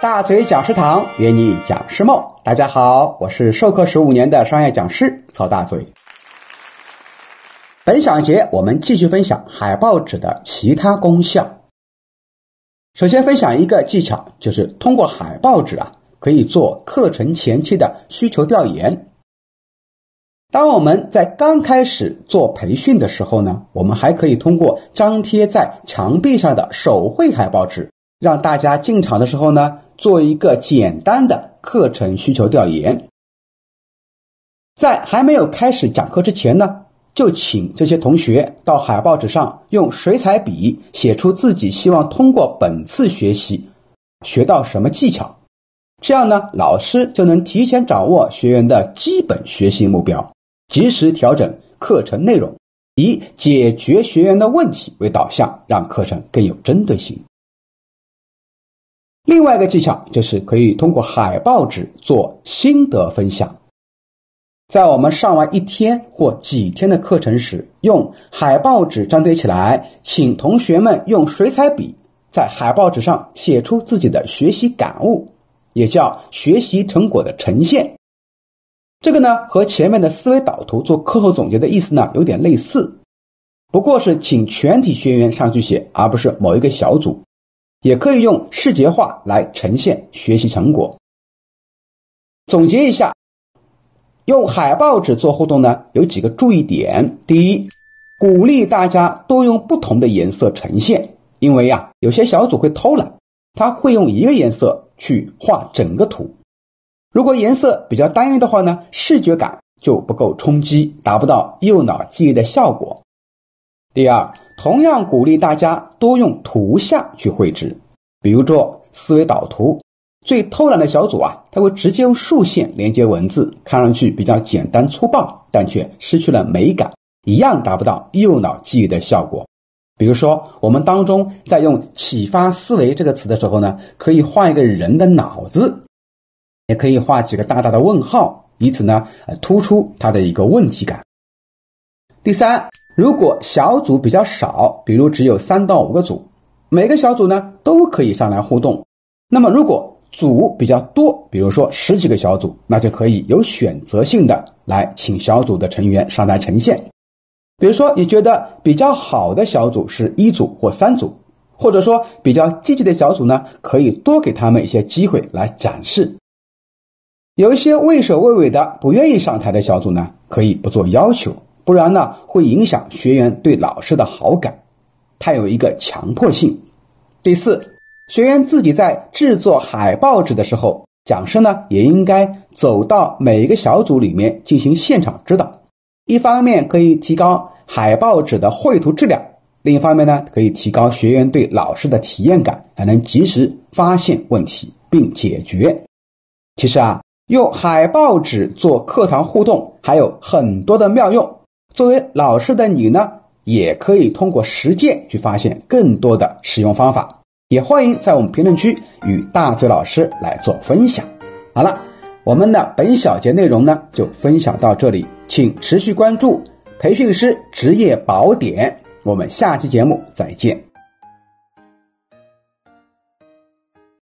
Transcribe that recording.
大嘴讲师堂约你讲师梦，大家好，我是授课十五年的商业讲师曹大嘴。本小节我们继续分享海报纸的其他功效。首先分享一个技巧，就是通过海报纸啊，可以做课程前期的需求调研。当我们在刚开始做培训的时候呢，我们还可以通过张贴在墙壁上的手绘海报纸，让大家进场的时候呢，做一个简单的课程需求调研。在还没有开始讲课之前呢，就请这些同学到海报纸上用水彩笔写出自己希望通过本次学习学到什么技巧，这样呢，老师就能提前掌握学员的基本学习目标。及时调整课程内容，以解决学员的问题为导向，让课程更有针对性。另外一个技巧就是可以通过海报纸做心得分享。在我们上完一天或几天的课程时，用海报纸张贴起来，请同学们用水彩笔在海报纸上写出自己的学习感悟，也叫学习成果的呈现。这个呢，和前面的思维导图做课后总结的意思呢有点类似，不过是请全体学员上去写，而不是某一个小组。也可以用视觉化来呈现学习成果。总结一下，用海报纸做互动呢，有几个注意点：第一，鼓励大家多用不同的颜色呈现，因为呀，有些小组会偷懒，他会用一个颜色去画整个图。如果颜色比较单一的话呢，视觉感就不够冲击，达不到右脑记忆的效果。第二，同样鼓励大家多用图像去绘制，比如说思维导图。最偷懒的小组啊，他会直接用竖线连接文字，看上去比较简单粗暴，但却失去了美感，一样达不到右脑记忆的效果。比如说，我们当中在用“启发思维”这个词的时候呢，可以画一个人的脑子。也可以画几个大大的问号，以此呢，突出它的一个问题感。第三，如果小组比较少，比如只有三到五个组，每个小组呢都可以上来互动。那么，如果组比较多，比如说十几个小组，那就可以有选择性的来请小组的成员上台呈现。比如说，你觉得比较好的小组是一组或三组，或者说比较积极的小组呢，可以多给他们一些机会来展示。有一些畏首畏尾的、不愿意上台的小组呢，可以不做要求，不然呢会影响学员对老师的好感，它有一个强迫性。第四，学员自己在制作海报纸的时候，讲师呢也应该走到每一个小组里面进行现场指导，一方面可以提高海报纸的绘图质量，另一方面呢可以提高学员对老师的体验感，还能及时发现问题并解决。其实啊。用海报纸做课堂互动还有很多的妙用。作为老师的你呢，也可以通过实践去发现更多的使用方法。也欢迎在我们评论区与大嘴老师来做分享。好了，我们的本小节内容呢就分享到这里，请持续关注培训师职业宝典。我们下期节目再见。